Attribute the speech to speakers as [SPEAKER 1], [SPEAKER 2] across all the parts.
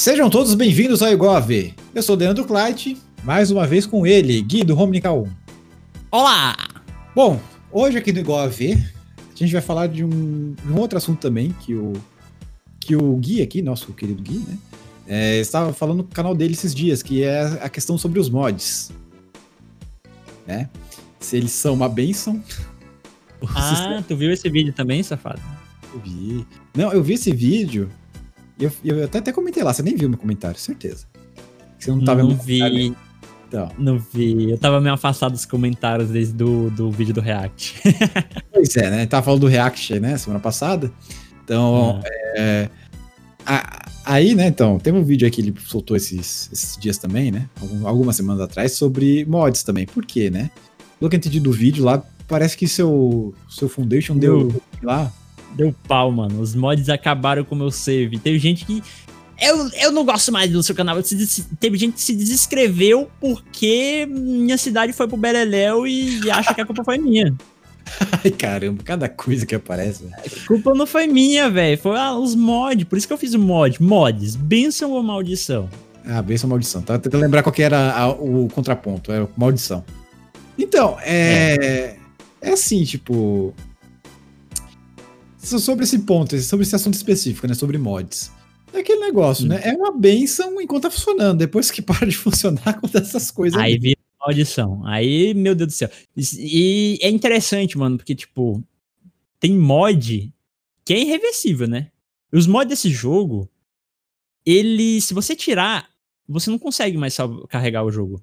[SPEAKER 1] Sejam todos bem-vindos ao ver. Eu sou o Leandro Kleit, mais uma vez com ele, Gui do Romnica 1.
[SPEAKER 2] Olá!
[SPEAKER 1] Bom, hoje aqui no Igual a gente vai falar de um, um outro assunto também que o, que o Gui aqui, nosso querido Gui, né? É, estava falando no canal dele esses dias, que é a questão sobre os mods. Né? Se eles são uma benção.
[SPEAKER 2] Ah, tu viu esse vídeo também, safado?
[SPEAKER 1] Eu vi. Não, eu vi esse vídeo. Eu, eu até, até comentei lá, você nem viu meu comentário, certeza. Você não tava
[SPEAKER 2] não vi?
[SPEAKER 1] Então.
[SPEAKER 2] não vi. Eu tava meio afastado dos comentários desde do, do vídeo do React.
[SPEAKER 1] Pois é, né? Tava falando do React, né, semana passada. Então,
[SPEAKER 2] Ah.
[SPEAKER 1] é, a- aí, né, então, tem um vídeo aí que ele soltou esses, esses dias também, né? algum- Algumas semanas atrás, sobre mods também. Por quê, né? Pelo que eu entendi do vídeo lá, parece que seu, seu Foundation deu lá.
[SPEAKER 2] Deu pau, mano. Os mods acabaram com o meu save. Teve gente que. Eu, eu não gosto mais do seu canal. Des- Teve gente que se desinscreveu porque minha cidade foi pro Beleléu e acha que a culpa foi minha.
[SPEAKER 1] Ai, caramba, cada coisa que aparece.
[SPEAKER 2] A culpa não foi minha, velho. Foi ah, os mods. Por isso que eu fiz o mod. Mods. Benção ou maldição?
[SPEAKER 1] Ah, benção maldição. Tava tentando lembrar qual que era a- o contraponto, é maldição. Então, é, é. assim, tipo. So- Sobre esse ponto, sobre esse assunto específico, né? Sobre mods. É aquele negócio,
[SPEAKER 2] Hum.
[SPEAKER 1] né? É uma benção enquanto tá funcionando. Depois que para de funcionar, acontece essas coisas.
[SPEAKER 2] Aí vira maldição. Aí, meu Deus do céu. E é interessante, mano, porque, tipo, tem mod que é irreversível, né? Os mods desse jogo, ele, se você tirar, você não consegue mais carregar o jogo.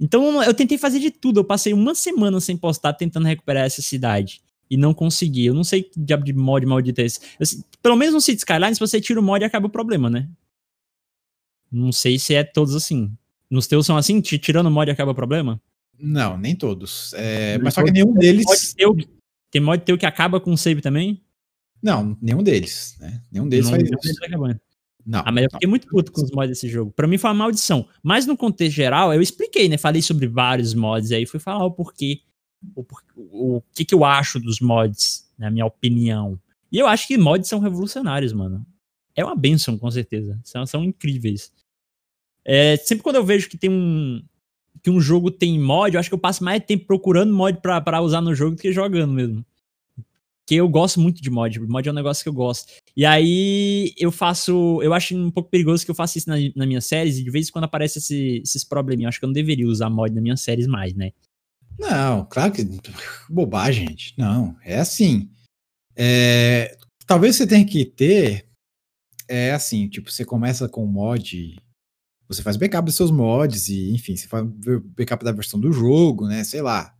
[SPEAKER 2] Então, eu tentei fazer de tudo. Eu passei uma semana sem postar tentando recuperar essa cidade. E não consegui. Eu não sei que diabo de mod maldito é esse. Eu sei- pelo menos no City Skyline, se você tira o mod, acaba o problema, né? Não sei se é todos assim. Nos teus são assim? Ti- Tirando o mod acaba o problema?
[SPEAKER 1] Não, nem todos. É, mas só que nenhum deles.
[SPEAKER 2] Mod teu, tem mod teu que acaba com save também?
[SPEAKER 1] Não, nenhum deles. Né? Nenhum deles
[SPEAKER 2] não,
[SPEAKER 1] faz isso.
[SPEAKER 2] deles acabando.
[SPEAKER 1] Não.
[SPEAKER 2] Ah, mas eu
[SPEAKER 1] não.
[SPEAKER 2] fiquei muito puto com os mods desse jogo. Pra mim foi uma maldição. Mas no contexto geral, eu expliquei, né? Falei sobre vários mods aí, fui falar o porquê. O, por- o que, que eu acho dos mods, na minha opinião. E eu acho que mods são revolucionários, mano. É uma benção, com certeza. São, são incríveis. É, sempre quando eu vejo que tem um. Que um jogo tem mod, eu acho que eu passo mais tempo procurando mod pra, usar no jogo do que jogando mesmo. Porque eu gosto muito de mod. Mod é um negócio que eu gosto. E aí eu faço. Eu acho um pouco perigoso que eu faça isso na, na minhas séries e de vez em quando aparece esse- esses probleminhas. Eu acho que eu não deveria usar mod nas minhas séries mais, né?
[SPEAKER 1] Não, claro que. Bobagem, gente. Não, é assim. É, talvez você tenha que ter. É assim, tipo, você começa com mod. Você faz backup dos seus mods e, enfim, você faz backup da versão do jogo, né? Sei lá.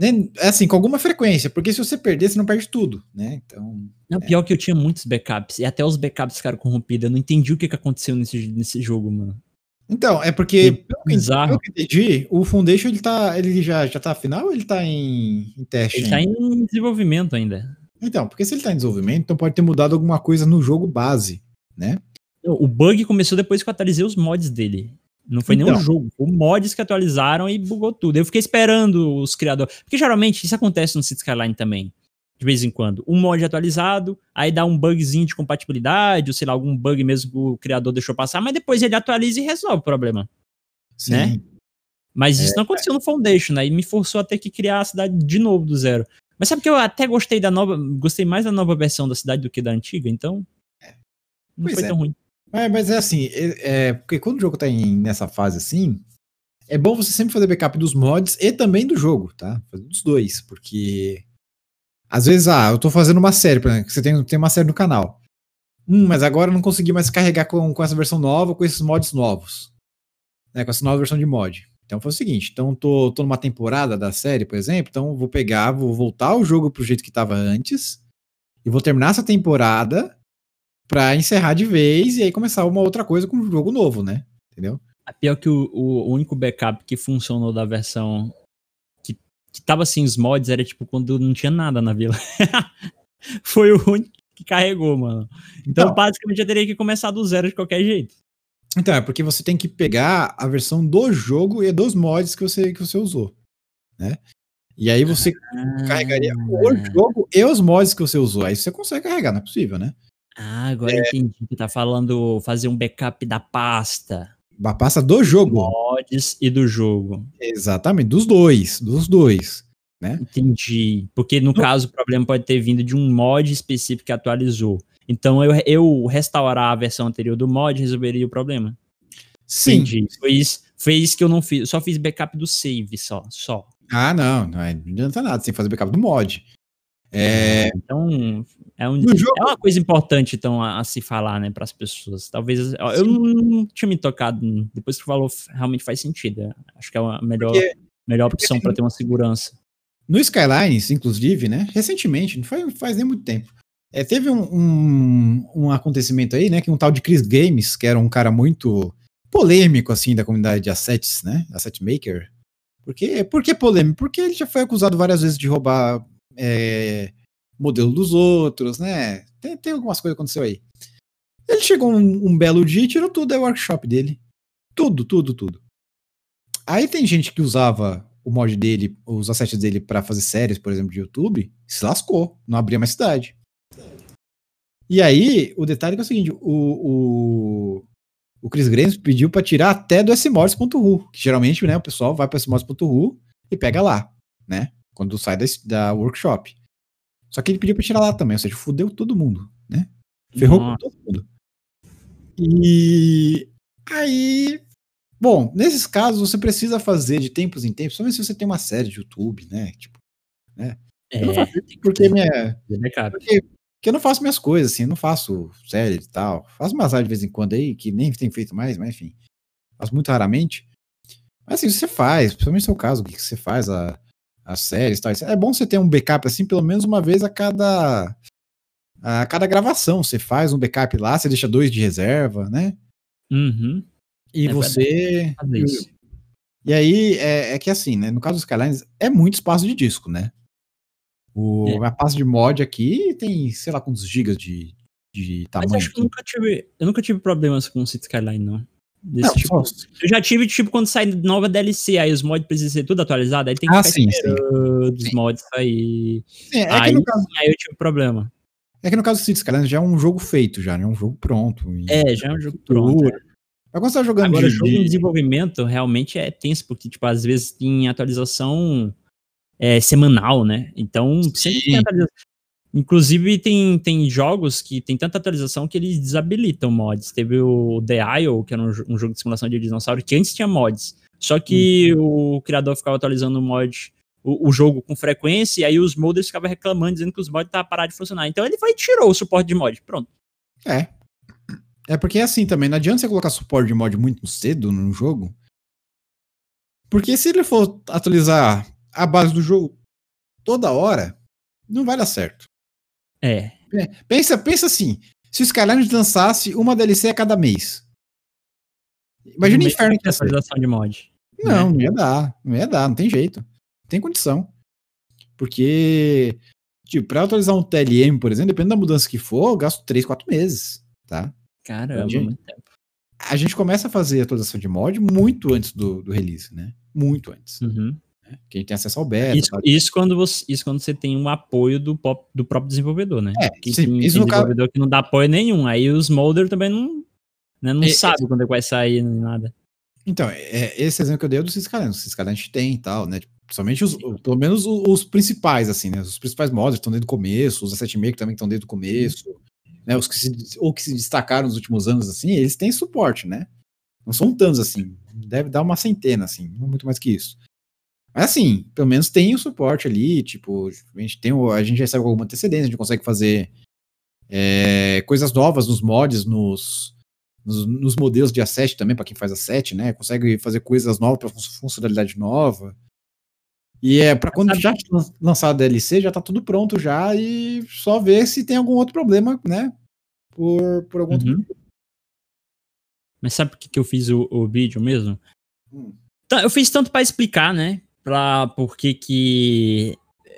[SPEAKER 1] Né, É assim, com alguma frequência, porque se você perder, você não perde tudo, né? Então.
[SPEAKER 2] Não, pior que eu tinha muitos backups. E até os backups ficaram corrompidos. Eu não entendi o que, que aconteceu nesse, nesse jogo, mano.
[SPEAKER 1] Então, é porque,
[SPEAKER 2] Que
[SPEAKER 1] pelo que, pelo que entendi, o Foundation ele, tá, ele já, já tá final ou ele tá em, em teste?
[SPEAKER 2] Ele tá
[SPEAKER 1] ainda?
[SPEAKER 2] em desenvolvimento ainda.
[SPEAKER 1] Então, porque se ele tá em desenvolvimento, então pode ter mudado alguma coisa no jogo base, né?
[SPEAKER 2] O bug começou depois que eu atualizei os mods dele. Não foi nem
[SPEAKER 1] Então.
[SPEAKER 2] o jogo, foi mods que atualizaram e bugou tudo. Eu fiquei esperando os criadores. Porque geralmente isso acontece no City Skyline também. De vez em quando. Um mod atualizado, aí dá um bugzinho de compatibilidade, ou sei lá, algum bug mesmo que o criador deixou passar, mas depois ele atualiza e resolve o problema.
[SPEAKER 1] Sim.
[SPEAKER 2] Né? Mas
[SPEAKER 1] É.
[SPEAKER 2] isso não aconteceu no Foundation, né? E me forçou a ter que criar a cidade de novo do zero. Mas sabe que eu até gostei da nova. Gostei mais da nova versão da cidade do que da antiga, então. Não
[SPEAKER 1] Pois
[SPEAKER 2] foi
[SPEAKER 1] é.
[SPEAKER 2] tão ruim.
[SPEAKER 1] É, mas é assim, é, é, porque quando o jogo tá em, nessa fase assim, é bom você sempre fazer backup dos mods e também do jogo, tá? Fazer dos dois, porque às vezes, ah, eu tô fazendo uma série, por exemplo, você tem, tem uma série no canal. Hum, mas agora eu não consegui mais carregar com, com essa versão nova, com esses mods novos. Né, com essa nova versão de mod. Então foi o seguinte, então tô, tô numa temporada da série, por exemplo, então vou pegar, vou voltar o jogo pro jeito que tava antes, e vou terminar essa temporada pra encerrar de vez e aí começar uma outra coisa com um jogo novo, né? Entendeu?
[SPEAKER 2] A pior que o, o único backup que funcionou da versão que, tava sem os mods era tipo quando não tinha nada na vila. Foi o único que carregou, mano. Então,
[SPEAKER 1] Então.
[SPEAKER 2] basicamente, eu teria que começar do zero de qualquer jeito.
[SPEAKER 1] Então, é porque você tem que pegar a versão do jogo e dos mods que você, que você usou, né? E aí você carregaria o jogo e os mods que você usou. Aí você consegue carregar, não é possível, né?
[SPEAKER 2] Ah, agora entendi que tá falando fazer um backup da pasta.
[SPEAKER 1] A pasta do jogo.
[SPEAKER 2] Mods e do jogo.
[SPEAKER 1] Exatamente, dos dois, dos dois. Né?
[SPEAKER 2] Entendi. Porque no caso o problema pode ter vindo de um mod específico que atualizou. Então eu, eu restaurar a versão anterior do mod resolveria o problema.
[SPEAKER 1] Sim.
[SPEAKER 2] Entendi. Foi isso, foi isso que eu não fiz. Eu só fiz backup do save só. só.
[SPEAKER 1] Ah, não, não, não adianta nada, você tem que fazer backup do mod. É,
[SPEAKER 2] Então, é, um, é uma coisa importante então a, a se falar, né, para as pessoas. Talvez ó, eu não, tinha me tocado depois que falou, realmente faz sentido. Acho que é a melhor
[SPEAKER 1] Porque-
[SPEAKER 2] melhor opção
[SPEAKER 1] tem-
[SPEAKER 2] para ter uma segurança.
[SPEAKER 1] No Skylines, inclusive, né? Recentemente, não foi, faz nem muito tempo. é, teve um, um, um acontecimento aí, né? Que um tal de Chris Games, que era um cara muito polêmico, assim, da comunidade de assets, né? Asset Maker. Por que, por que polêmico? Porque ele já foi acusado várias vezes de roubar é, modelo dos outros, né? Tem, tem algumas coisas que aconteceu aí. Ele chegou um, um belo dia e tirou tudo da workshop dele. Tudo, tudo, tudo. Aí tem gente que usava o mod dele, os assets dele pra fazer séries, por exemplo, de YouTube, se lascou, não abria mais cidade. E aí, o detalhe é, é o seguinte, o, o, o Chris Graves pediu pra tirar até do smorts.ru, que geralmente, né, o pessoal vai pra smorts.ru e pega lá, né, quando sai da, da workshop. Só que ele pediu pra tirar lá também, ou seja, fudeu todo mundo, né? Ferrou com
[SPEAKER 2] Nossa.
[SPEAKER 1] todo mundo. E aí, bom, nesses casos você precisa fazer de tempos em tempos, somente se você tem uma série de YouTube, né? Tipo, eu não
[SPEAKER 2] É,
[SPEAKER 1] faço porque minha,
[SPEAKER 2] backup.
[SPEAKER 1] porque, porque eu não faço minhas coisas, assim, eu não faço série e tal. Faço umas lives de vez em quando aí, que nem tem feito mais, mas enfim. Faço muito raramente. Mas assim, você faz, principalmente no seu caso, o que você faz, a, as séries tal. É bom você ter um backup assim, pelo menos uma vez a cada. A cada gravação. Você faz um backup lá, você deixa dois de reserva, né?
[SPEAKER 2] Uhum.
[SPEAKER 1] E
[SPEAKER 2] É
[SPEAKER 1] você. E aí, é, é que assim, né? No caso dos Skylines, é muito espaço de disco, né? O,
[SPEAKER 2] É.
[SPEAKER 1] A pasta de mod aqui tem, sei lá, quantos gigas de, de
[SPEAKER 2] Mas
[SPEAKER 1] tamanho.
[SPEAKER 2] acho que eu nunca tive, eu nunca tive problemas com o City Skyline, não. Desse
[SPEAKER 1] Não,
[SPEAKER 2] tipo.
[SPEAKER 1] só-
[SPEAKER 2] Eu já tive, tipo, quando sai nova DLC, aí os mods precisam ser tudo atualizado, aí tem que
[SPEAKER 1] Ah, sim, sim.
[SPEAKER 2] esperando os
[SPEAKER 1] Sim.
[SPEAKER 2] mods sair.
[SPEAKER 1] Sim, é, que
[SPEAKER 2] aí,
[SPEAKER 1] no caso,
[SPEAKER 2] aí eu tive problema.
[SPEAKER 1] é que no caso do Cities Skylines já é um jogo feito, já, né? É um jogo pronto.
[SPEAKER 2] É, já é um jogo pronto.
[SPEAKER 1] estrutura. Mas quando você tá jogando
[SPEAKER 2] Agora,
[SPEAKER 1] de-
[SPEAKER 2] jogo em
[SPEAKER 1] de-
[SPEAKER 2] desenvolvimento realmente é tenso, porque, tipo, às vezes tem atualização é, semanal, né? Então, sempre tem atualização. Inclusive, tem, tem jogos que tem tanta atualização que eles desabilitam mods. Teve o The Isle, que era um, um jogo de simulação de dinossauro, que antes tinha mods. Só que o criador ficava atualizando o mod, o, o jogo com frequência, e aí os modders ficavam reclamando, dizendo que os mods estavam parados de funcionar. Então ele foi e tirou o suporte de mod. Pronto.
[SPEAKER 1] É. É porque é assim também, não adianta você colocar suporte de mod muito cedo no jogo. Porque se ele for atualizar a base do jogo toda hora, não vai dar certo.
[SPEAKER 2] É.
[SPEAKER 1] Pensa, pensa assim, se o Skylines lançasse uma DLC a cada mês. Imagina o
[SPEAKER 2] No
[SPEAKER 1] inferno que ia ser.
[SPEAKER 2] atualização de mod.
[SPEAKER 1] Não, não ia dar. Não ia dar, não tem jeito. Não tem condição. Porque, tipo, pra atualizar um TLM, por exemplo, dependendo da mudança que for, eu gasto 3, 4 meses, tá?
[SPEAKER 2] Caramba,
[SPEAKER 1] Gente.
[SPEAKER 2] muito tempo.
[SPEAKER 1] A gente começa a fazer a atualização de mod muito antes do, do release, né? Muito antes.
[SPEAKER 2] Uhum.
[SPEAKER 1] Que a gente tem acesso ao beta.
[SPEAKER 2] Isso, isso, quando você, isso quando você tem um apoio do, pop- do próprio desenvolvedor, né?
[SPEAKER 1] É,
[SPEAKER 2] Que
[SPEAKER 1] sim,
[SPEAKER 2] tem,
[SPEAKER 1] isso
[SPEAKER 2] tem
[SPEAKER 1] no caso-
[SPEAKER 2] desenvolvedor que não dá apoio nenhum. Aí os molder também não, né, não
[SPEAKER 1] É,
[SPEAKER 2] sabe quando é que vai sair nem nada.
[SPEAKER 1] Então, é, esse exemplo que eu dei é do Ciscalent. O a gente tem e tal, né? Somente os, pelo menos os, os principais, assim, né? Os principais mods estão desde o começo, os asset maker também estão desde o começo, né? Os que se, ou que se destacaram nos últimos anos, assim, eles têm suporte, né? Não são tantos, assim. Deve dar uma centena, assim, não muito mais que isso. Mas assim, pelo menos tem o suporte ali, tipo, a gente tem o, a gente recebe alguma antecedência, a gente consegue fazer é, coisas novas nos mods, nos, nos, nos modelos de asset também, para quem faz asset, né? Consegue fazer coisas novas para funcionalidade nova. E é para quando já lan- lançar a DLC, já tá tudo pronto já e só ver se tem algum outro problema, né? Por, por algum outro
[SPEAKER 2] Uhum. Mas sabe por que, que eu fiz o, o vídeo mesmo?
[SPEAKER 1] Hum.
[SPEAKER 2] Tá, Eu fiz tanto pra explicar, né? Pra por que que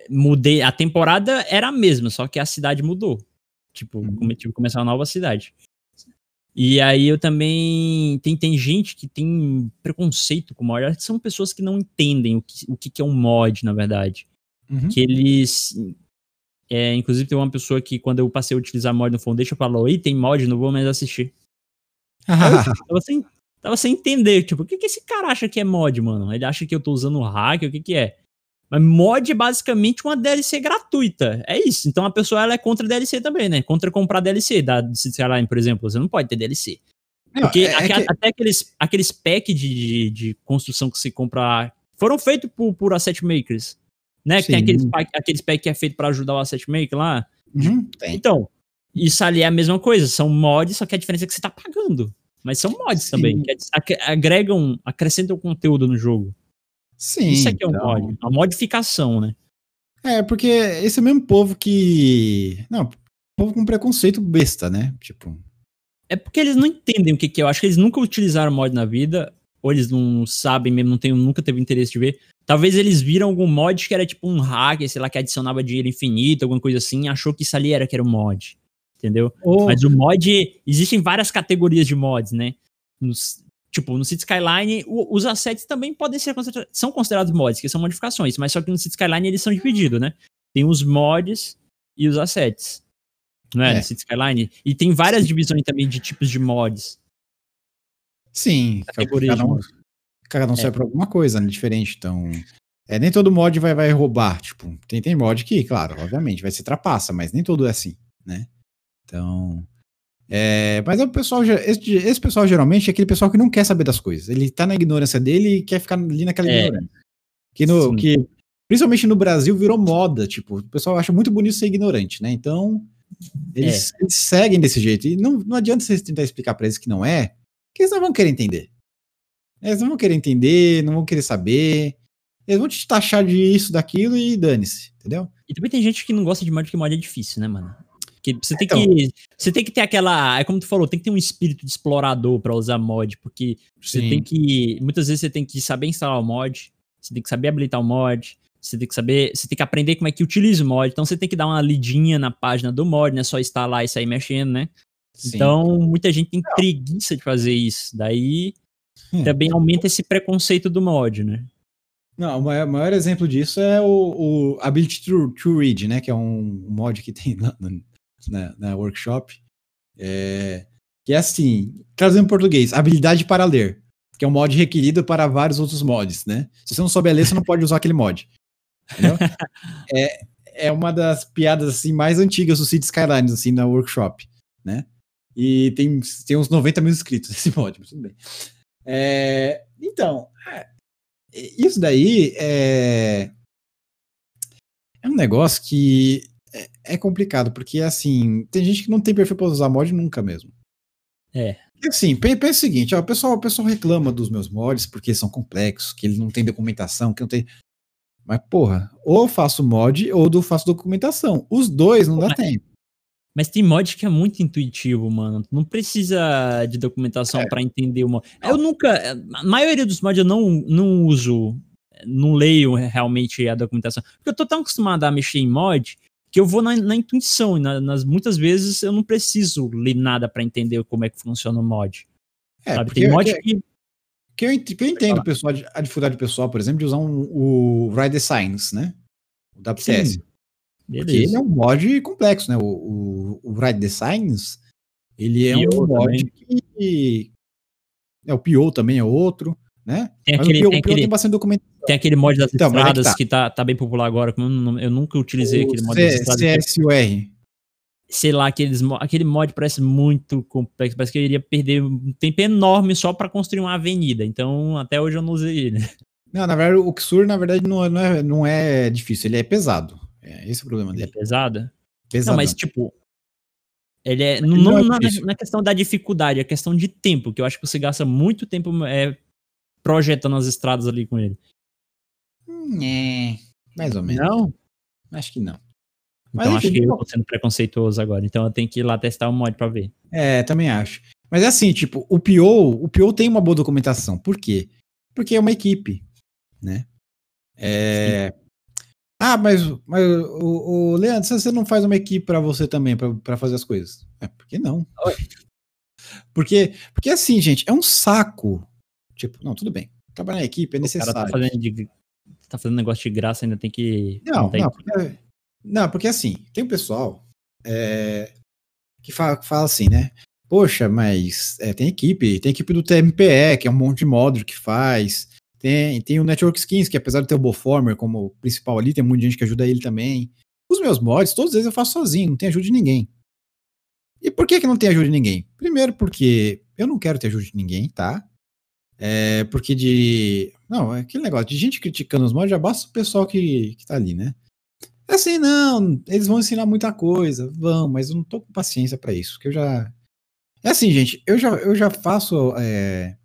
[SPEAKER 2] mudei. A temporada era a mesma, só que a cidade mudou. Tipo,
[SPEAKER 1] Uhum.
[SPEAKER 2] tive que começar uma nova cidade. E aí eu também. Tem, tem gente que tem preconceito com mod. Acho que São pessoas que não entendem o que, o que, que é um mod, na verdade.
[SPEAKER 1] Uhum.
[SPEAKER 2] Que eles. É, inclusive, tem uma pessoa que, quando eu passei a utilizar mod no Foundation, falou: Ih, tem mod, não vou mais assistir. tava, sem, tava sem entender, tipo, o que, que esse cara acha que é mod, mano? Ele acha que eu tô usando hack, o que que é? Mas mod é basicamente uma DLC gratuita. É isso. Então a pessoa ela é contra DLC também, né? Contra comprar DLC da Skyline, por exemplo. Você não pode ter DLC. Não, Porque é, é que... até aqueles, aqueles packs de, de, de, construção que se compra foram feitos por, por asset makers. Né? Tem aqueles, aqueles packs que é feito para ajudar o asset maker lá. Uhum, então, isso ali é a mesma coisa. São mods, só que a diferença é que você tá pagando. Mas são mods Sim. também, que agregam, acrescentam conteúdo no jogo. Sim. Isso aqui é um então... mod, uma modificação, né?
[SPEAKER 1] É, porque esse é o mesmo povo que. Não, povo com preconceito besta, né? Tipo.
[SPEAKER 2] É porque eles não entendem o que, que é. Eu acho que eles nunca utilizaram mod na vida, ou eles não sabem mesmo, não tem, nunca teve interesse de ver. Talvez eles viram algum mod que era tipo um hack, sei lá, que adicionava dinheiro infinito, alguma coisa assim, achou que isso ali era que era um mod entendeu? Oh. Mas o mod, existem várias categorias de mods, né? Nos, tipo, no City Skyline, o, os assets também podem ser são considerados mods, que são modificações, mas só que no City Skyline eles são divididos, né? Tem os mods e os assets. Não é? é. No City Skyline. E tem várias Sim. divisões também de tipos de mods.
[SPEAKER 1] Sim, categorias cada um, cada um é. serve pra alguma coisa, né? Diferente. Então. É, nem todo mod vai, vai roubar. Tipo, tem, tem mod que, claro, obviamente, vai ser trapaça, mas nem todo é assim, né? Então. É, mas é o pessoal, esse, esse, pessoal geralmente é aquele pessoal que não quer saber das coisas. Ele tá na ignorância dele e quer ficar ali naquela é, ignorância. Que, no, que, principalmente no Brasil, virou moda. Tipo, o pessoal acha muito bonito ser ignorante, né? Então, eles, é. eles seguem desse jeito. E não, não adianta você tentar explicar pra eles que não é, que eles não vão querer entender. Eles não vão querer entender, não vão querer saber. Eles vão te taxar de isso, daquilo e dane-se, entendeu?
[SPEAKER 2] E também tem gente que não gosta de porque mod é difícil, né, mano? Porque você tem, então, que, você tem que ter aquela. É como tu falou, tem que ter um espírito de explorador para usar mod, porque você sim. tem que. Muitas vezes você tem que saber instalar o mod, você tem que saber habilitar o mod, você tem que saber. Você tem que aprender como é que utiliza o mod. Então você tem que dar uma lidinha na página do mod, não é só instalar e sair mexendo, né? Sim. Então, muita gente tem preguiça de fazer isso. Daí hum. também aumenta esse preconceito do mod, né?
[SPEAKER 1] Não, o maior, maior exemplo disso é o, o Ability to, to Read, né? Que é um mod que tem na, na workshop, é, que é assim, trazendo em português, habilidade para ler, que é um mod requerido para vários outros mods, né? Se você não souber ler, você não pode usar aquele mod. É, é uma das piadas assim mais antigas do City Skylines, assim, na workshop, né? E tem, tem uns 90 mil inscritos esse mod, mas tudo bem. É, então, é, isso daí é, é um negócio que é, é, complicado, porque assim, tem gente que não tem perfil para usar mod nunca mesmo.
[SPEAKER 2] É.
[SPEAKER 1] E assim, pensa o seguinte, ó, o, pessoal, o pessoal reclama dos meus mods porque são complexos, que eles não têm documentação, que não tem. Mas, porra, ou faço mod ou faço documentação. Os dois não dá mas, tempo.
[SPEAKER 2] Mas tem mod que é muito intuitivo, mano. Não precisa de documentação é. para entender o mod. Eu nunca. A maioria dos mods eu não, não uso. Não leio realmente a documentação. Porque eu tô tão acostumado a mexer em mod que eu vou na, na intuição, e na, nas, muitas vezes eu não preciso ler nada para entender como é que funciona o mod.
[SPEAKER 1] É, sabe? Tem mod que, que, que, eu, que eu entendo pessoal, a dificuldade pessoal, por exemplo, de usar um, o Rider Signs, né? O WPS. Sim. Porque ele é um mod complexo, né? O, o, o Ride Designs, ele é Pio um mod também. que. É, o PO também é outro, né?
[SPEAKER 2] Tem aquele, o tem, aquele, tem documentação. Tem aquele mod das então, é estradas é que, tá. que tá, tá bem popular agora. Eu nunca utilizei o aquele mod
[SPEAKER 1] C, das estradas. CSUR.
[SPEAKER 2] Sei lá, aqueles, aquele mod parece muito complexo. Parece que eu iria perder um tempo enorme só para construir uma avenida. Então, até hoje eu não usei ele.
[SPEAKER 1] Não, na verdade, o Xur, na verdade, não, é, não, é, não é difícil, ele é pesado. É esse é o problema dele.
[SPEAKER 2] Ele é pesado? Pesado. Não, mas tipo, ele é. Não, não, não, é na, questão da dificuldade, é questão de tempo, que eu acho que você gasta muito tempo é, projetando as estradas ali com ele.
[SPEAKER 1] É, mais ou menos. Não? Acho que não.
[SPEAKER 2] Mas então enfim, acho que eu tô sendo preconceituoso agora. Então eu tenho que ir lá testar o mod pra ver.
[SPEAKER 1] É, também acho. Mas é assim, tipo, o PO, o PO tem uma boa documentação. Por quê? Porque é uma equipe, né? É... Ah, mas, mas o, o Leandro, você não faz uma equipe para você também, para fazer as coisas? É, por que não? Porque, porque assim, gente, é um saco. Tipo, não, tudo bem. Trabalhar em equipe é necessário. O cara
[SPEAKER 2] tá fazendo de tá fazendo negócio de graça, ainda tem que.
[SPEAKER 1] Não, não, porque, Não, porque assim, tem um pessoal é, que fala, fala, assim, né? Poxa, mas é, tem equipe, tem equipe do TMPE, que é um monte de módulo que faz. Tem, tem o Network Skins, que apesar de ter o Boformer como principal ali, tem muita gente que ajuda ele também. Os meus mods, todos eles eu faço sozinho, não tem ajuda de ninguém. E por que, que não tem ajuda de ninguém? Primeiro, porque eu não quero ter ajuda de ninguém, tá? É porque de. Não, é aquele negócio de gente criticando os mods, já basta o pessoal que, que tá ali, né? É assim, não, eles vão ensinar muita coisa, vão, mas eu não tô com paciência para isso, porque eu já. É assim, gente, eu já, eu já faço é,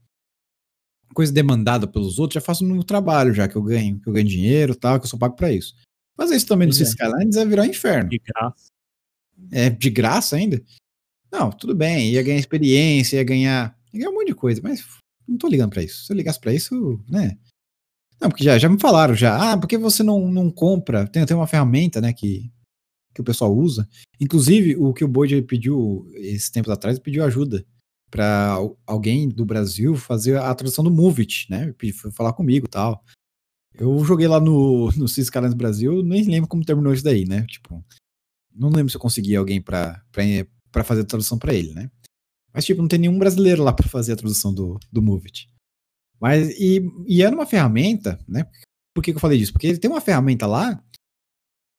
[SPEAKER 1] coisa demandada pelos outros, já faço no trabalho, já que eu ganho, que eu ganho dinheiro tal, que eu sou pago para isso. Fazer isso também no é. Skylines é virar um inferno.
[SPEAKER 2] De graça.
[SPEAKER 1] É, de graça ainda? Não, tudo bem, ia ganhar experiência, ia ganhar, ia ganhar um monte de coisa, mas não tô ligando para isso. Se eu ligasse para isso, né? Não, porque já, já me falaram já. Ah, porque você não, não compra? Tem, tem uma ferramenta, né, que, que o pessoal usa. Inclusive, o que o Boyd pediu esses tempos atrás, pediu ajuda para alguém do Brasil fazer a tradução do Movit, né? Foi falar comigo tal. Eu joguei lá no, no Cis Brasil, nem lembro como terminou isso daí, né? Tipo, não lembro se eu consegui alguém para fazer a tradução para ele, né? Mas, tipo, não tem nenhum brasileiro lá para fazer a tradução do, do Movit. Mas, e, e era uma ferramenta, né? Por que, que eu falei disso? Porque ele tem uma ferramenta lá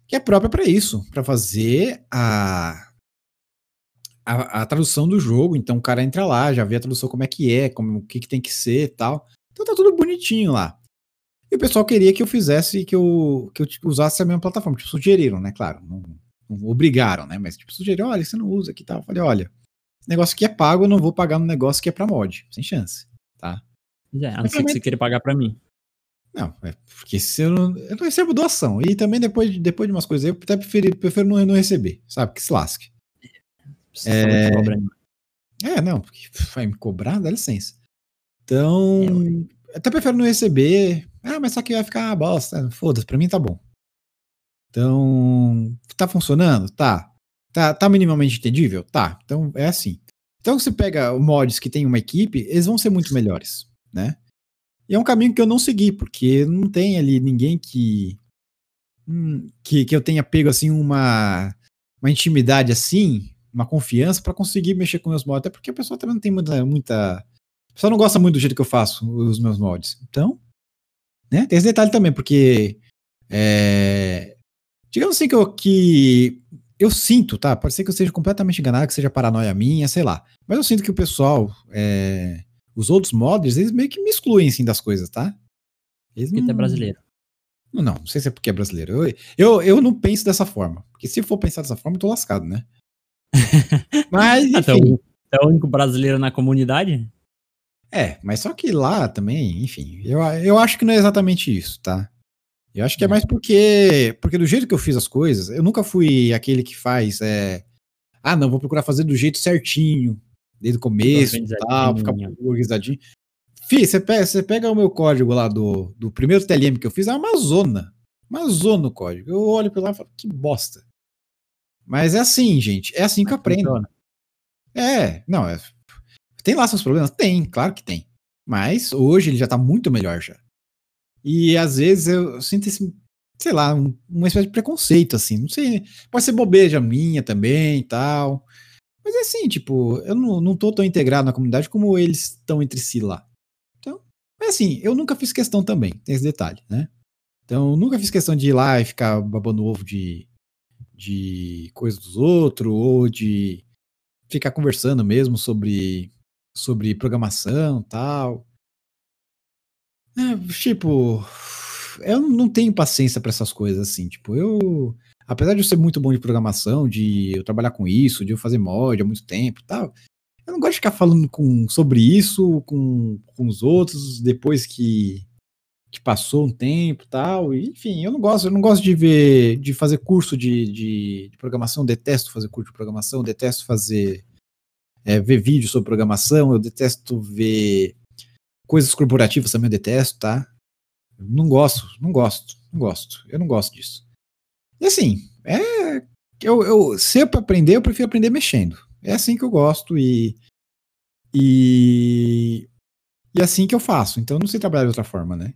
[SPEAKER 1] que é própria para isso, para fazer a, a, a, tradução do jogo. Então o cara entra lá, já vê a tradução como é que é, como o que, que tem que ser e tal. Então tá tudo bonitinho lá. E o pessoal queria que eu fizesse, que eu, que eu usasse a mesma plataforma. Tipo, sugeriram, né? Claro, não, não obrigaram, né? Mas tipo, sugeriram, olha, você não usa aqui e tal. Eu falei, olha, negócio que é pago, eu não vou pagar no negócio que é pra mod. Sem chance, tá?
[SPEAKER 2] É, a não ser que você queira pagar pra mim.
[SPEAKER 1] Não, é porque se eu não, eu não recebo doação. E também depois, depois de umas coisas eu até prefiro, prefiro não, não receber, sabe? Que se lasque. É... é, não, porque vai me cobrar, dá licença. Então, é, até prefiro não receber. Ah, mas só que vai ficar uma bosta. Foda-se, pra mim tá bom. Então, tá funcionando? Tá. Tá, tá minimamente entendível? Tá. Então é assim. Então você pega mods que tem uma equipe, eles vão ser muito melhores, né? E é um caminho que eu não segui, porque não tem ali ninguém que hum, que, que eu tenha pego assim uma uma intimidade assim, uma confiança para conseguir mexer com meus mods, até porque a pessoa também não tem muita muita a pessoa não gosta muito do jeito que eu faço os meus mods. Então, né? Tem esse detalhe também, porque é, digamos assim que eu, que eu sinto, tá? Pode ser que eu seja completamente enganado, que seja paranoia minha, sei lá. Mas eu sinto que o pessoal, é, os outros modders, eles meio que me excluem, assim, das coisas, tá?
[SPEAKER 2] Eles porque não... é brasileiro.
[SPEAKER 1] Não, não, não sei se é porque é brasileiro. Eu, eu, eu não penso dessa forma. Porque se for pensar dessa forma, eu tô lascado, né?
[SPEAKER 2] mas, então, enfim. Então, é o único brasileiro na comunidade?
[SPEAKER 1] É, mas só que lá também, enfim, eu, eu acho que não é exatamente isso, tá? Eu acho que é, é mais porque, porque do jeito que eu fiz as coisas, eu nunca fui aquele que faz, é, ah, não, vou procurar fazer do jeito certinho, desde o começo e tal, ficar organizadinho. Fih, você pega, você pega o meu código lá do, do primeiro TLM que eu fiz, é uma zona. Uma zona o código. Eu olho pra lá e falo, que bosta. Mas é assim, gente. É assim que eu aprendo. É, não, é, tem lá seus problemas? Tem, claro que tem. Mas hoje ele já tá muito melhor já. E às vezes eu sinto esse, sei lá, um, uma espécie de preconceito, assim. Não sei, pode ser bobeja minha também e tal. Mas é assim, tipo, eu não, não tô tão integrado na comunidade como eles estão entre si lá. Então, é assim, eu nunca fiz questão também, tem esse detalhe, né? Então, nunca fiz questão de ir lá e ficar babando ovo de, de coisa dos outros, ou de ficar conversando mesmo sobre, sobre programação tal. É, tipo, eu não tenho paciência para essas coisas assim. Tipo, eu, apesar de eu ser muito bom de programação, de eu trabalhar com isso, de eu fazer mod há muito tempo, tal, eu não gosto de ficar falando com, sobre isso com, com os outros depois que, que passou um tempo, tal. E, enfim, eu não gosto, eu não gosto de ver, de fazer curso de, de, de programação. Detesto fazer curso de programação, detesto fazer é, ver vídeo sobre programação, eu detesto ver Coisas corporativas também eu detesto, tá? Não gosto, não gosto, não gosto. Eu não gosto disso. E assim, é. Eu, eu, se é pra aprender, eu prefiro aprender mexendo. É assim que eu gosto e. E. E é assim que eu faço. Então eu não sei trabalhar de outra forma, né?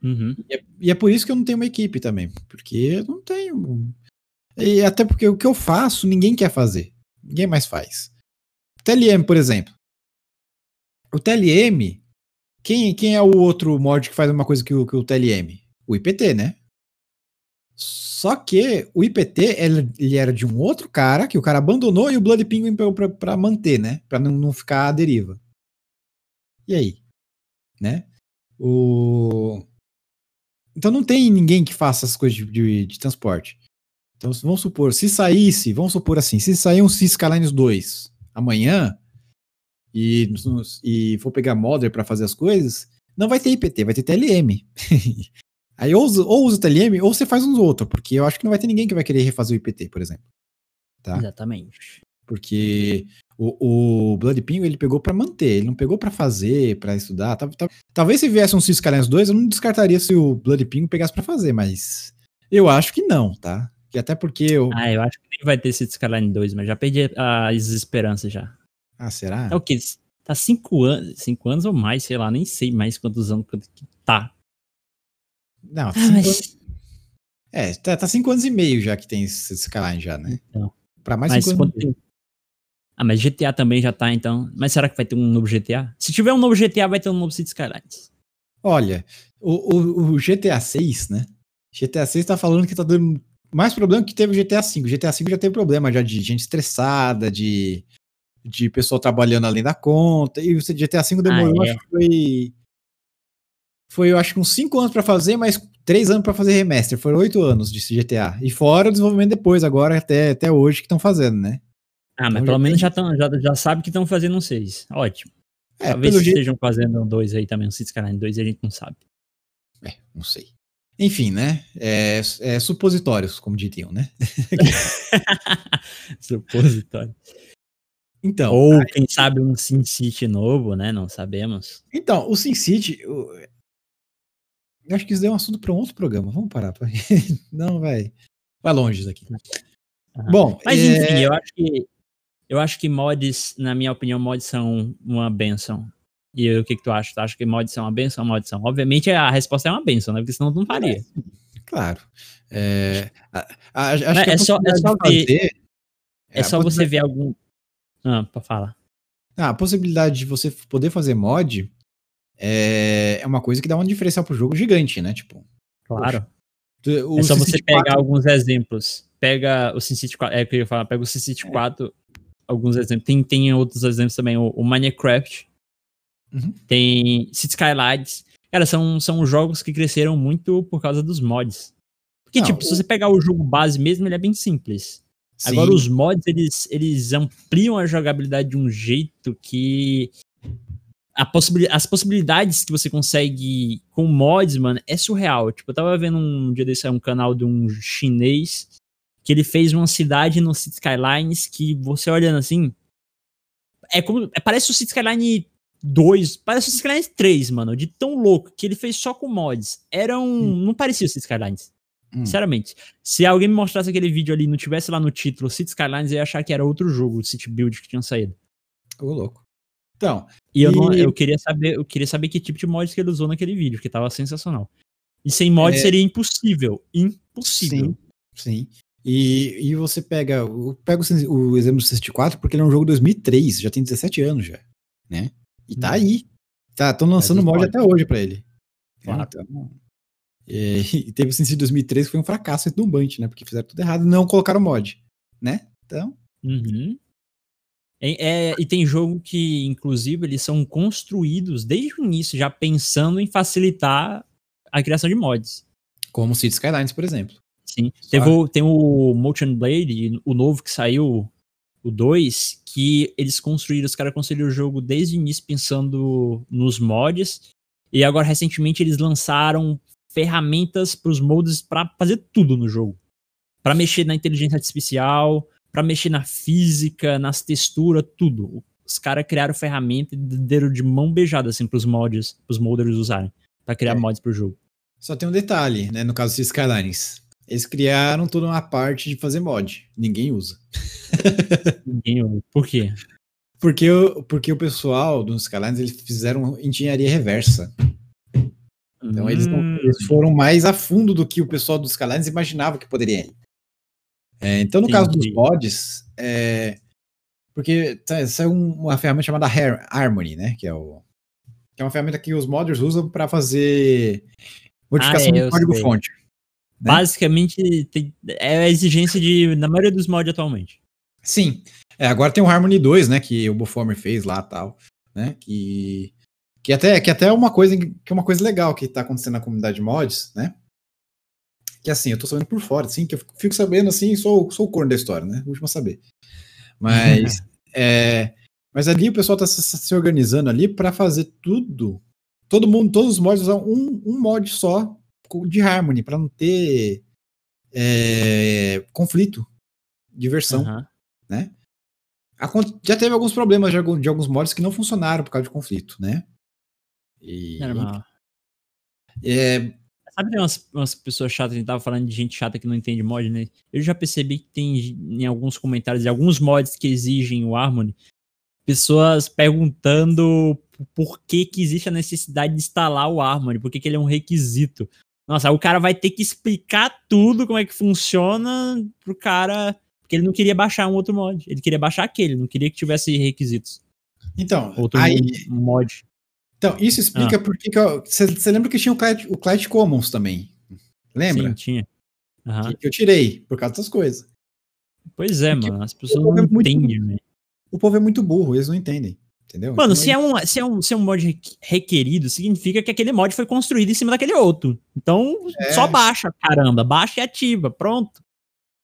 [SPEAKER 2] Uhum.
[SPEAKER 1] E é, e é por isso que eu não tenho uma equipe também. Porque eu não tenho. E até porque o que eu faço, ninguém quer fazer. Ninguém mais faz. TLM, por exemplo. O TLM. Quem, quem é o outro mod que faz uma coisa que o, que o TLM? O IPT, né? Só que o IPT ele, era de um outro cara que o cara abandonou e o Blood Penguin pegou pra, pra manter, né? Pra não, não ficar à deriva. E aí? Né? O... Então não tem ninguém que faça essas coisas de, de, de transporte. Então vamos supor, se saísse, vamos supor assim, se sair um Cis Skylines 2 amanhã e, e for pegar modder para fazer as coisas, não vai ter IPT, vai ter TLM. Aí ou, ou usa o TLM ou você faz uns outros, porque eu acho que não vai ter ninguém que vai querer refazer o IPT, por exemplo. Tá?
[SPEAKER 2] Exatamente.
[SPEAKER 1] Porque o, o Blood Pingo ele pegou para manter, ele não pegou para fazer, para estudar. Talvez se viesse um Cis Skylines 2, eu não descartaria se o Blood Pingo pegasse para fazer, mas eu acho que não, tá? Que até porque eu.
[SPEAKER 2] Ah, eu acho que nem vai ter esse Skyline 2, mas já perdi as esperanças já.
[SPEAKER 1] Ah, será?
[SPEAKER 2] É o quê? Tá cinco anos, cinco anos ou mais, sei lá, nem sei mais quantos anos que tá.
[SPEAKER 1] Não, ah, cinco mas... anos... É, tá, tá, cinco anos e meio já que tem esse Skyline já, né? Então, pra mais
[SPEAKER 2] mas
[SPEAKER 1] cinco anos. Tem...
[SPEAKER 2] Ah, mas GTA também já tá, então. Mas será que vai ter um novo GTA? Se tiver um novo GTA, vai ter um novo City Skylines.
[SPEAKER 1] Olha, o, o, o GTA 6, né? GTA 6 tá falando que tá dando mais problema que teve o GTA V. O GTA V já teve problema já de gente estressada, de, de pessoal trabalhando além da conta. E o GTA V demorou, ah, é. acho que foi. Foi, eu acho que uns 5 anos para fazer, mas 3 anos para fazer remaster. Foram 8 anos de GTA. E fora o desenvolvimento depois, agora até, até hoje que estão fazendo, né?
[SPEAKER 2] Ah, mas então, pelo já menos tem... já, tão, já, já sabe que estão fazendo um 6. Ótimo. É, Talvez estejam jeito... fazendo um 2 aí também, um City Skyline 2 a gente não sabe.
[SPEAKER 1] É, não sei. Enfim, né? É, é, supositórios, como diriam, né?
[SPEAKER 2] Supositório. Então. Ou, aí... quem sabe, um Sin City novo, né? Não sabemos.
[SPEAKER 1] Então, o Sin City. Eu, eu acho que isso deu um assunto para um outro programa. Vamos parar. Pra... Não, vai. Vai longe isso aqui.
[SPEAKER 2] Uhum. Bom. Mas, é... enfim, eu acho que. Eu acho que mods, na minha opinião, mods são uma benção. E o que, que tu acha? Tu acha que mods são uma benção ou uma maldição? Obviamente a resposta é uma benção, né? Porque senão não faria. É,
[SPEAKER 1] claro. É, a, a,
[SPEAKER 2] acho não, é, só, é só ver. Fazer, é, é só você ver algum. Ah, pra falar.
[SPEAKER 1] Ah, a possibilidade de você poder fazer mod é, é uma coisa que dá uma diferencial pro jogo gigante, né? Tipo.
[SPEAKER 2] Claro. Poxa, é só você pegar 4... alguns exemplos. Pega o SimCity 4. É o que eu ia falar. Pega o SimCity 4, é. alguns exemplos. Tem, tem outros exemplos também. O, o Minecraft Uhum. Tem City Skylines. Cara, são, são jogos que cresceram muito por causa dos mods. Porque, Não, tipo, o... se você pegar o jogo base mesmo, ele é bem simples. Sim. Agora, os mods, eles, eles ampliam a jogabilidade de um jeito que. A possibil... As possibilidades que você consegue com mods, mano, é surreal. Tipo, eu tava vendo um dia desse um canal de um chinês que ele fez uma cidade no City Skylines que você olhando assim. É como. É, parece o City Skyline 2, parece o Skylines 3, mano, de tão louco que ele fez só com mods. Era um. Hum. Não parecia o City Skylines. Hum. Sinceramente. Se alguém me mostrasse aquele vídeo ali e não tivesse lá no título City Skylines, eu ia achar que era outro jogo, o City Build que tinha saído.
[SPEAKER 1] Ô, louco. Então.
[SPEAKER 2] E, eu, Não, eu queria saber, eu queria saber que tipo de mods que ele usou naquele vídeo, que tava sensacional. E sem mods é... seria impossível. Impossível.
[SPEAKER 1] Sim, sim. E, e você pega, pega o, o exemplo do 64 porque ele é um jogo 2003, já tem 17 anos já, né? E tá aí. Tá, estão lançando mod até hoje para ele. Claro. Então, e, e teve o SimCity 2013 que foi um fracasso retumbante, né? Porque fizeram tudo errado e não colocaram mod, né? Então.
[SPEAKER 2] Uhum. É, é, e tem jogo que, inclusive, eles são construídos desde o início, já pensando em facilitar a criação de mods.
[SPEAKER 1] Como o City Skylines, por exemplo.
[SPEAKER 2] Sim. Teve o, tem o Motion Blade, o novo que saiu, o 2, que eles construíram, os caras construíram o jogo desde o início pensando nos mods. E agora, recentemente, eles lançaram ferramentas para os mods para fazer tudo no jogo. Para mexer na inteligência artificial, para mexer na física, nas texturas, tudo. Os caras criaram ferramenta e deram de mão beijada assim para os mods, os modders usarem, para criar é. mods para o jogo.
[SPEAKER 1] Só tem um detalhe, né, no caso de Skylines. Eles criaram toda uma parte de fazer mod. Ninguém usa.
[SPEAKER 2] Ninguém usa. Por quê?
[SPEAKER 1] Porque, o, porque o pessoal dos Skylines eles fizeram engenharia reversa. Então eles, não, eles,
[SPEAKER 2] Hum.
[SPEAKER 1] foram mais a fundo do que o pessoal dos Skylines imaginava que poderia ir. É, então, no caso dos
[SPEAKER 2] Entendi.
[SPEAKER 1] mods, é, porque tá- saiu um- uma ferramenta chamada Har- Harmony, né? Que é, o, que é uma ferramenta que os modders usam para fazer modificação
[SPEAKER 2] é,
[SPEAKER 1] de
[SPEAKER 2] eu
[SPEAKER 1] código
[SPEAKER 2] sei.
[SPEAKER 1] fonte. né?
[SPEAKER 2] Basicamente, tem- é a exigência de, na maioria dos mods atualmente.
[SPEAKER 1] Sim. É, agora tem o Harmony 2, né? Que o Buformer fez lá tal, né? Que, que até que até é uma coisa que é uma coisa legal que tá acontecendo na comunidade de mods, né? Que assim, eu tô sabendo por fora, assim, que eu fico- sabendo assim, sou, sou o corno da história, né? O último a saber. Mas é, mas ali o pessoal tá se, organizando ali para fazer tudo. Todo mundo, todos os mods usam um, um mod só de Harmony para não ter é, conflito de versão
[SPEAKER 2] Aham.
[SPEAKER 1] né? Já teve alguns problemas de alguns mods que não funcionaram por causa de conflito, né? E,
[SPEAKER 2] Normal.
[SPEAKER 1] é,
[SPEAKER 2] Sabe tem umas, umas pessoas chatas, a gente tava falando de gente chata que não entende mod, né? Eu já percebi que tem em alguns comentários, de alguns mods que exigem o Harmony, pessoas perguntando por que que existe a necessidade de instalar o Harmony, por que que ele é um requisito. Nossa, aí o cara vai ter que explicar tudo, como é que funciona pro cara, porque ele não queria baixar um outro mod, ele queria baixar aquele, não queria que tivesse requisitos.
[SPEAKER 1] então,
[SPEAKER 2] Outro
[SPEAKER 1] aí,
[SPEAKER 2] mod.
[SPEAKER 1] Então, isso explica por que que Você lembra que tinha o Client, o Commons também? Lembra?
[SPEAKER 2] Sim, tinha. Aham.
[SPEAKER 1] Que, eu tirei por causa dessas coisas.
[SPEAKER 2] Pois é,
[SPEAKER 1] Porque
[SPEAKER 2] mano, as pessoas
[SPEAKER 1] é
[SPEAKER 2] não
[SPEAKER 1] muito-
[SPEAKER 2] entendem, velho.
[SPEAKER 1] O povo é muito burro, eles não entendem. Entendeu?
[SPEAKER 2] Mano,
[SPEAKER 1] Então,
[SPEAKER 2] se é, um, se, é um, se é um mod requ- requerido, significa que aquele mod foi construído em cima daquele outro. Então,
[SPEAKER 1] É.
[SPEAKER 2] só baixa, caramba. Baixa e ativa, pronto.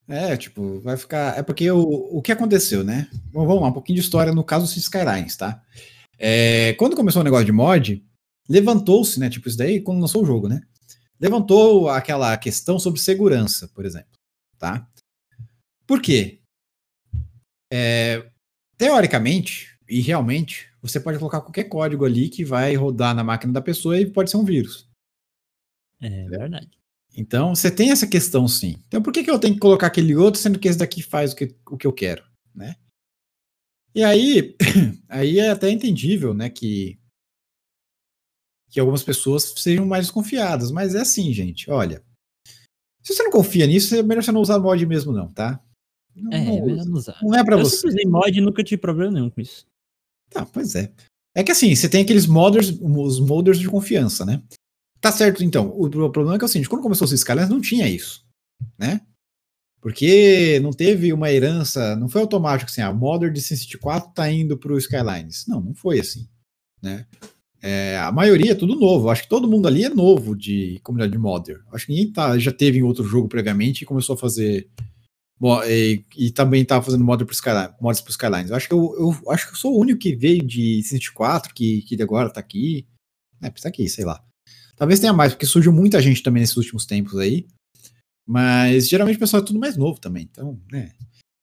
[SPEAKER 1] É, tipo, vai ficar. É porque o, o que aconteceu, né? Bom, vamos lá, um pouquinho de história no caso dos Skylines, tá? É, quando começou o negócio de mod, levantou-se, né? Tipo, isso daí quando lançou o jogo, né? Levantou aquela questão sobre segurança, por exemplo, tá? Por quê? É, teoricamente, e realmente, você pode colocar qualquer código ali que vai rodar na máquina da pessoa e pode ser um vírus.
[SPEAKER 2] É verdade.
[SPEAKER 1] Então, você tem essa questão sim. Então, por que, que eu tenho que colocar aquele outro, sendo que esse daqui faz o que, o que eu quero, né? E aí, aí é até entendível, né, que que algumas pessoas sejam mais desconfiadas, mas é assim, gente, olha. Se você não confia nisso, é melhor você não usar mod mesmo não, tá? Não,
[SPEAKER 2] É,
[SPEAKER 1] não
[SPEAKER 2] é melhor não usar.
[SPEAKER 1] Não é
[SPEAKER 2] Eu
[SPEAKER 1] você.
[SPEAKER 2] sempre usei mod e nunca tive problema nenhum com isso.
[SPEAKER 1] Tá, pois é. É que assim, você tem aqueles modders, os modders de confiança, né? Tá certo, então. O pro- problema é que é o seguinte, quando começou os Skylines não tinha isso, né? Porque não teve uma herança, não foi automático assim, a modder de SimCity 4 tá indo pro Skylines. Não, não foi assim, né? É, a maioria é tudo novo. Acho que todo mundo ali é novo de comunidade de modder. Acho que ninguém tá, já teve em outro jogo previamente e começou a fazer e, e também tava fazendo modder pro Skyline, mods pro Skylines. Acho que eu, eu acho que eu sou o único que veio de SimCity 4 que, que agora tá aqui. É, tá aqui, sei lá. Talvez tenha mais, porque surgiu muita gente também nesses últimos tempos aí. Mas geralmente o pessoal é tudo mais novo também, então, né?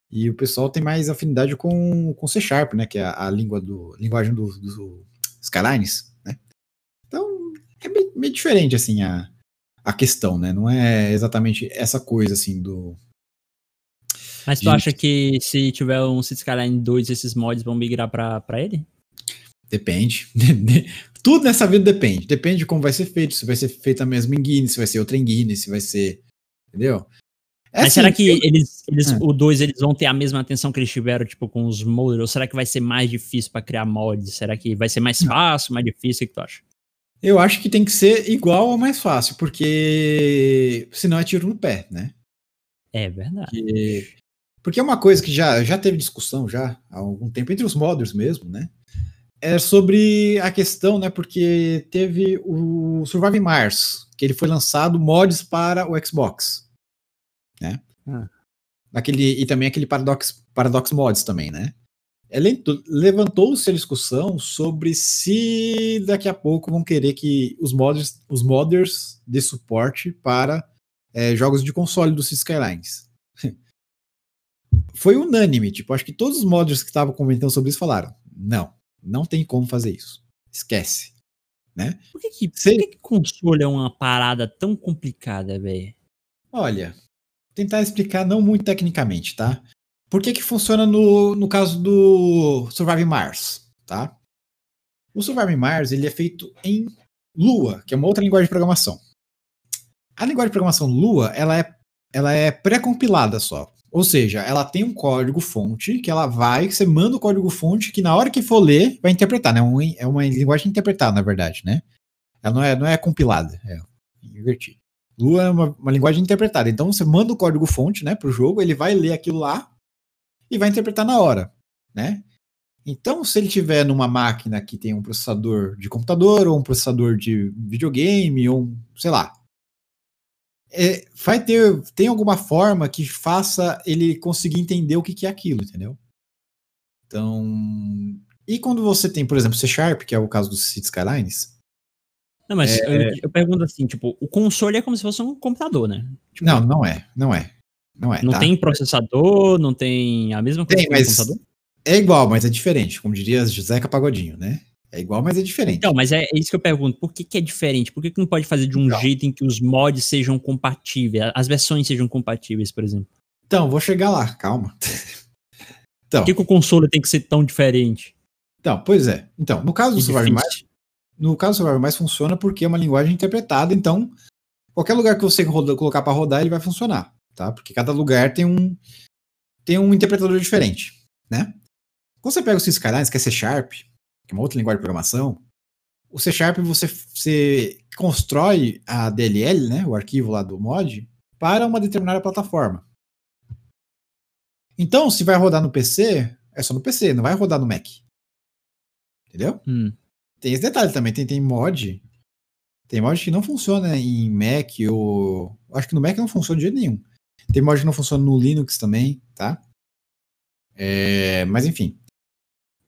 [SPEAKER 1] E o pessoal tem mais afinidade com, com C Sharp, né? Que é a, a língua do, linguagem do, do Skylines, né? Então, é meio, meio diferente, assim, a, a questão, né? Não é exatamente essa coisa, assim, do...
[SPEAKER 2] Mas tu
[SPEAKER 1] Gente.
[SPEAKER 2] acha que se tiver um Cities Skyline 2, esses mods vão migrar pra, pra ele?
[SPEAKER 1] Depende. Tudo nessa vida depende. Depende de como vai ser feito. Se vai ser feito a mesma em Guinness, se vai ser outra em Guinness, se vai ser... Entendeu? É
[SPEAKER 2] Mas
[SPEAKER 1] assim,
[SPEAKER 2] será que eles, eles
[SPEAKER 1] É.
[SPEAKER 2] o 2 eles vão ter a mesma atenção que eles tiveram, tipo, com os modders? Ou será que vai ser mais difícil pra criar mods? Será que vai ser mais fácil, mais difícil? O que tu acha?
[SPEAKER 1] Eu acho que tem que ser igual ou mais fácil, porque senão é tiro no pé, né?
[SPEAKER 2] É verdade.
[SPEAKER 1] Porque, porque é uma coisa que já, já teve discussão já há algum tempo, entre os modders mesmo, né? É sobre a questão, né? Porque teve o Survive Mars, que ele foi lançado mods para o Xbox, né?
[SPEAKER 2] Ah.
[SPEAKER 1] Aquele, e também aquele Paradox, Paradox Mods também, né? Ele- Levantou-se a discussão sobre se daqui a pouco vão querer que os modders, os modders dê suporte para é, jogos de console dos Skylines. Foi unânime, tipo, acho que todos os modders que estavam comentando sobre isso falaram: não, não tem como fazer isso. Esquece. Né?
[SPEAKER 2] Por que, que, por
[SPEAKER 1] Sei.
[SPEAKER 2] que, que console é uma parada tão complicada, velho?
[SPEAKER 1] Olha, tentar explicar não muito tecnicamente, tá? Por que que funciona no, no caso do Survive Mars, tá? O Survive Mars, ele é feito em Lua, que é uma outra linguagem de programação. A linguagem de programação Lua, ela é, ela é pré-compilada só. Ou seja, ela tem um código fonte que ela vai, você manda o código fonte que na hora que for ler, vai interpretar, né? É uma linguagem interpretada, na verdade, né? Ela não é, não é compilada, é invertido. Lua é uma, uma linguagem interpretada. Então você manda o código fonte, né, para o jogo, ele vai ler aquilo lá e vai interpretar na hora, né? Então, se ele tiver numa máquina que tem um processador de computador ou um processador de videogame ou um, sei lá, é, vai ter tem alguma forma que faça ele conseguir entender o que, que é aquilo, entendeu? Então, e quando você tem, por exemplo, C Sharp, que é o caso do Cities Skylines,
[SPEAKER 2] não, mas é... eu, eu, pergunto assim, tipo, o console é como se fosse um computador, né? Tipo,
[SPEAKER 1] não, não é, não é. Não é.
[SPEAKER 2] Não
[SPEAKER 1] tá?
[SPEAKER 2] tem processador, não tem a mesma
[SPEAKER 1] coisa tem, que mas computador? É igual, mas é diferente, como diria Zeca Pagodinho, né? É igual, mas é diferente.
[SPEAKER 2] Então, mas é isso que eu pergunto. Por que, que é diferente? Por que, que não pode fazer de um então. jeito em que os mods sejam compatíveis, as versões sejam compatíveis, por exemplo?
[SPEAKER 1] Então, vou chegar lá, calma.
[SPEAKER 2] então, por que, que o console tem que ser tão diferente?
[SPEAKER 1] Então, pois é. Então, no caso do Survival Mais, no caso do Survival Mais funciona porque é uma linguagem interpretada, então qualquer lugar que você roda, colocar para rodar, ele vai funcionar, tá? Porque cada lugar tem um tem um interpretador diferente, né? Quando você pega o C Skylines, que é C Sharp, que é uma outra linguagem de programação, o C Sharp você, você constrói a DLL, né, o arquivo lá do mod, para uma determinada plataforma. Então, se vai rodar no PC, é só no PC, não vai rodar no Mac. Entendeu?
[SPEAKER 2] Hum.
[SPEAKER 1] Tem esse detalhe também, tem, tem mod. Tem mod que não funciona em Mac ou. Acho que no Mac não funciona de jeito nenhum. Tem mod que não funciona no Linux também, tá? É, mas enfim.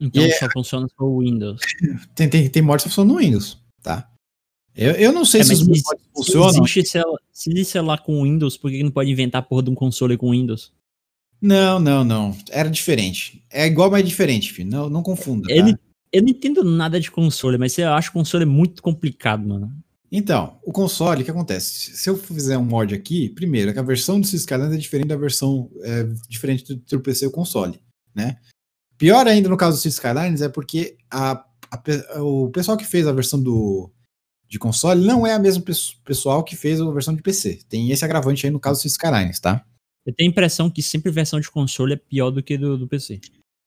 [SPEAKER 2] Então e só é... funciona o Windows.
[SPEAKER 1] Tem, tem, tem mod que funciona no Windows, tá? Eu, eu não sei é, se os mods funcionam.
[SPEAKER 2] Se existe, celular, se existe com Windows, por que não pode inventar a porra de um console com Windows?
[SPEAKER 1] Não, não, não. Era diferente. É igual, mas é diferente, filho. Não, não confunda.
[SPEAKER 2] Ele, tá? Eu não entendo nada de console, mas eu acho que o console é muito complicado, mano.
[SPEAKER 1] Então, o console, o que acontece? Se eu fizer um mod aqui, primeiro, a versão do Syscalendar é diferente da versão é, diferente do, do PC e o console, né? Pior ainda no caso do Skylines é porque a, a, o pessoal que fez a versão do, de console não é a mesma pessoal que fez a versão de PC. Tem esse agravante aí no caso do Skylines, tá?
[SPEAKER 2] Eu tenho a impressão que sempre a versão de console é pior do que do, do PC.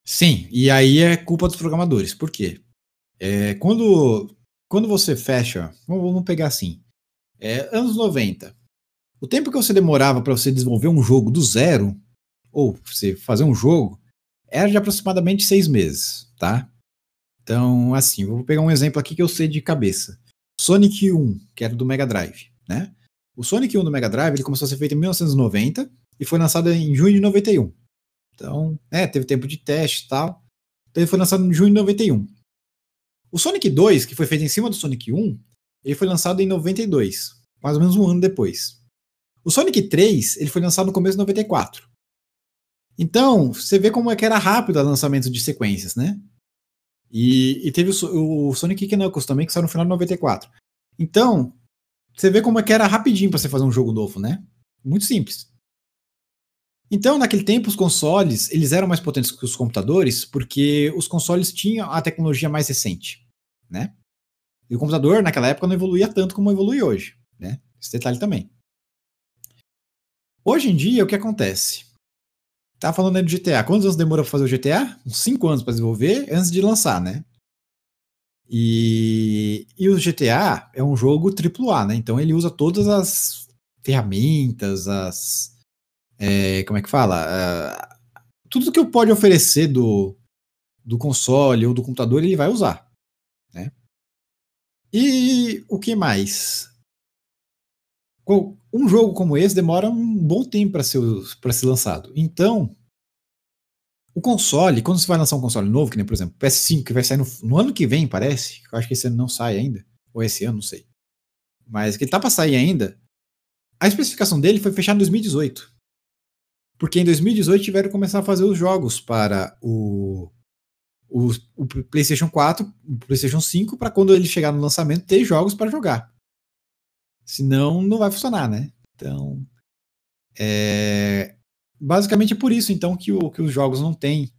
[SPEAKER 1] Sim, e aí é culpa dos programadores. Por quê? É, quando, quando você fecha, vamos pegar assim, é, anos 90, o tempo que você demorava para você desenvolver um jogo do zero, ou você fazer um jogo, era de aproximadamente seis meses, tá? Então, assim, vou pegar um exemplo aqui que eu sei de cabeça. Sonic 1, que era do Mega Drive, né? O Sonic 1 do Mega Drive ele começou a ser feito em 1990 e foi lançado em junho de 91. Então, né, teve tempo de teste e tal. Então ele foi lançado em junho de 91. O Sonic 2, que foi feito em cima do Sonic 1, ele foi lançado em 92, mais ou menos um ano depois. O Sonic 3, ele foi lançado no começo de 94. Então, você vê como é que era rápido o lançamento de sequências, né? E, e teve o, o Sonic Knuckles também, que saiu no final de 94. Então, você vê como é que era rapidinho para você fazer um jogo novo, né? Muito simples. Então, naquele tempo, os consoles eles eram mais potentes que os computadores, porque os consoles tinham a tecnologia mais recente, né? E o computador, naquela época, não evoluía tanto como evolui hoje, né? Esse detalhe também. Hoje em dia, o que acontece? Tá falando aí do GTA. Quantos anos demorou para fazer o GTA? Uns 5 anos para desenvolver, antes de lançar, né? E, e o GTA é um jogo AAA, né? Então ele usa todas as ferramentas, as é, como é que fala? Uh, tudo que pode oferecer do, do console ou do computador ele vai usar, né? E o que mais? Um jogo como esse demora um bom tempo para ser, ser lançado. Então, o console, quando você vai lançar um console novo, que nem por exemplo PS5, que vai sair no, no ano que vem, parece, eu acho que esse ano não sai ainda, ou esse ano, não sei. Mas que ele tá para sair ainda, a especificação dele foi fechada em 2018. Porque em 2018 tiveram que começar a fazer os jogos para o, o, o PlayStation 4, o PlayStation 5, para quando ele chegar no lançamento ter jogos para jogar. Senão não vai funcionar, né? Então, é, basicamente é por isso então que, o, que os jogos não têm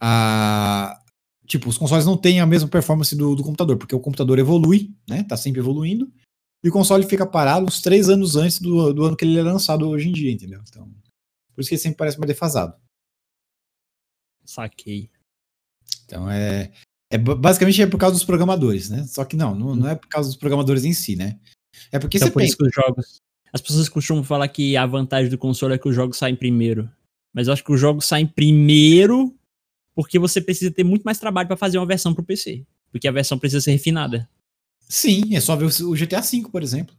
[SPEAKER 1] a, tipo, os consoles não têm a mesma performance do, do computador, porque o computador evolui, né? Tá sempre evoluindo. E o console fica parado uns três anos antes do, do ano que ele é lançado hoje em dia, entendeu? Então, por isso que ele sempre parece mais defasado.
[SPEAKER 2] Saquei.
[SPEAKER 1] Então é, é basicamente é por causa dos programadores, né? Só que não, não, não é por causa dos programadores em si, né? É porque
[SPEAKER 2] Então,
[SPEAKER 1] você
[SPEAKER 2] por
[SPEAKER 1] pensa,
[SPEAKER 2] isso que os jogos. As pessoas costumam falar que a vantagem do console é que os jogos saem primeiro. Mas eu acho que os jogos saem primeiro porque você precisa ter muito mais trabalho pra fazer uma versão pro PC. Porque a versão precisa ser refinada.
[SPEAKER 1] sim, é só ver o GTA V, por exemplo.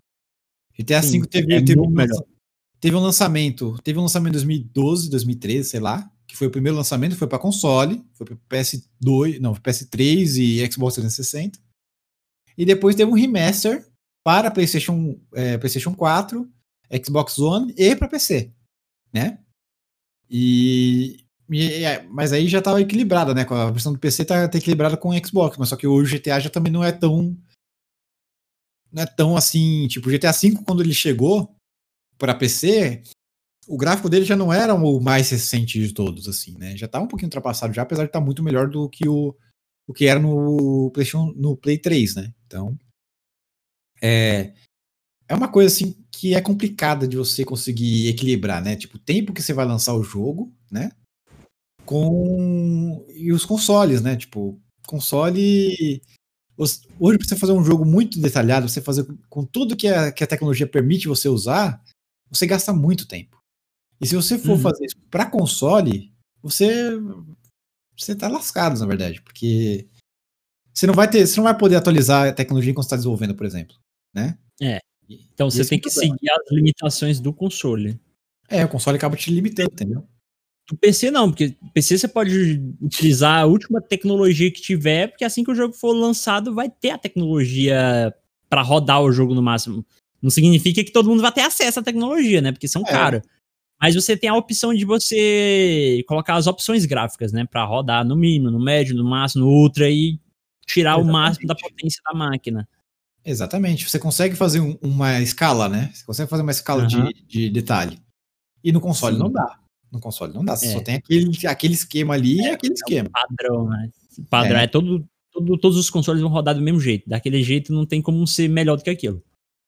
[SPEAKER 1] GTA
[SPEAKER 2] Sim,
[SPEAKER 1] V teve,
[SPEAKER 2] é
[SPEAKER 1] teve, um, teve um lançamento, teve um lançamento em 2012, 2013, sei lá, que foi o primeiro lançamento, foi para console, foi para PS2, não, PS3 e Xbox 360. E depois teve um remaster para PlayStation, é, PlayStation 4, Xbox One e para PC, né? E, e- é, mas aí já estava equilibrada, né? A versão do PC tá, tá equilibrada com o Xbox, mas só que hoje o GTA já também não é tão não é tão assim, tipo, o GTA V quando ele chegou para PC, o gráfico dele já não era o mais recente de todos, assim, né? Já tá um pouquinho ultrapassado já, apesar de estar muito melhor do que o, o que era no PlayStation, no Play 3, né? Então, é, é uma coisa assim que é complicada de você conseguir equilibrar, né? Tipo, o tempo que você vai lançar o jogo, né? Com e os consoles, né? Tipo, console hoje para você fazer um jogo muito detalhado, você fazer com- tudo que a, que a tecnologia permite você usar, você gasta muito tempo. E se você for
[SPEAKER 2] Uhum.
[SPEAKER 1] fazer isso para console, você você tá lascado, na verdade, porque você não vai ter, você não vai poder atualizar a tecnologia enquanto está desenvolvendo, por exemplo, né?
[SPEAKER 2] É. Então
[SPEAKER 1] e
[SPEAKER 2] você tem
[SPEAKER 1] é
[SPEAKER 2] que
[SPEAKER 1] problema.
[SPEAKER 2] seguir as limitações do console.
[SPEAKER 1] É, o console acaba te limitando, entendeu?
[SPEAKER 2] Do PC não, porque PC você pode utilizar a última tecnologia que tiver, porque assim que o jogo for lançado vai ter a tecnologia pra rodar o jogo no máximo. Não significa que todo mundo vai ter acesso à tecnologia, né? Porque são
[SPEAKER 1] É.
[SPEAKER 2] caras. Mas você tem a opção de você colocar as opções gráficas, né? Pra rodar no mínimo, no médio, no máximo, no ultra e tirar o máximo da
[SPEAKER 1] Exatamente.
[SPEAKER 2] potência da máquina.
[SPEAKER 1] Exatamente. Você consegue fazer um- uma escala, né? Você consegue fazer uma escala
[SPEAKER 2] Aham.
[SPEAKER 1] de, de detalhe. E no console
[SPEAKER 2] Sim.
[SPEAKER 1] não dá. No console não dá. Você
[SPEAKER 2] É.
[SPEAKER 1] só tem aquele, aquele esquema ali e aquele esquema.
[SPEAKER 2] Padrão, né? Padrão. É, todo, todo- todos os consoles vão rodar do mesmo jeito. Daquele jeito não tem como ser melhor do que aquilo.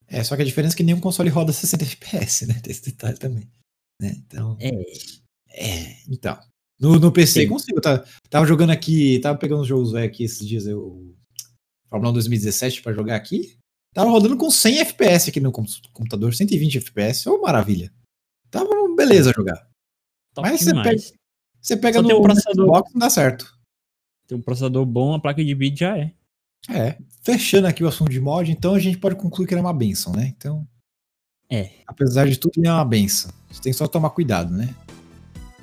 [SPEAKER 1] É, só que a diferença é que nenhum console roda 60 FPS, né? Tem esse detalhe também. Né? Então,
[SPEAKER 2] É.
[SPEAKER 1] é, então. No, no PC
[SPEAKER 2] Sim.
[SPEAKER 1] consigo. Tá, tava jogando aqui, tava pegando os jogos velhos aqui esses dias, eu, Fórmula 1 2017 pra jogar aqui. Tava rodando com 100 FPS aqui no com- computador, 120 FPS. Ô, maravilha. Tava beleza jogar.
[SPEAKER 2] Top
[SPEAKER 1] Mas você
[SPEAKER 2] demais.
[SPEAKER 1] Você pega no,
[SPEAKER 2] um processador.
[SPEAKER 1] Xbox, não dá certo.
[SPEAKER 2] Tem um processador bom, a placa de vídeo já é.
[SPEAKER 1] É. Fechando aqui o assunto de mod, então a gente pode concluir que ele é uma benção, né? Então.
[SPEAKER 2] É.
[SPEAKER 1] Apesar de tudo, ele é uma benção. Você tem que só tomar cuidado, né?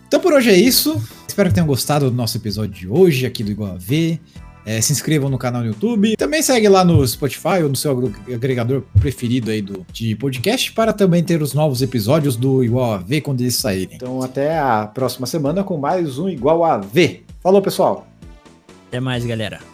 [SPEAKER 1] Então por hoje é isso. Espero que tenham gostado do nosso episódio de hoje aqui do Igual a V. É, se inscrevam no canal no YouTube. Também segue lá no Spotify ou no seu agregador preferido aí do, de podcast para também ter os novos episódios do Igual a V quando eles saírem. Então até a próxima semana com mais um Igual a V. Falou, pessoal!
[SPEAKER 2] Até mais, galera.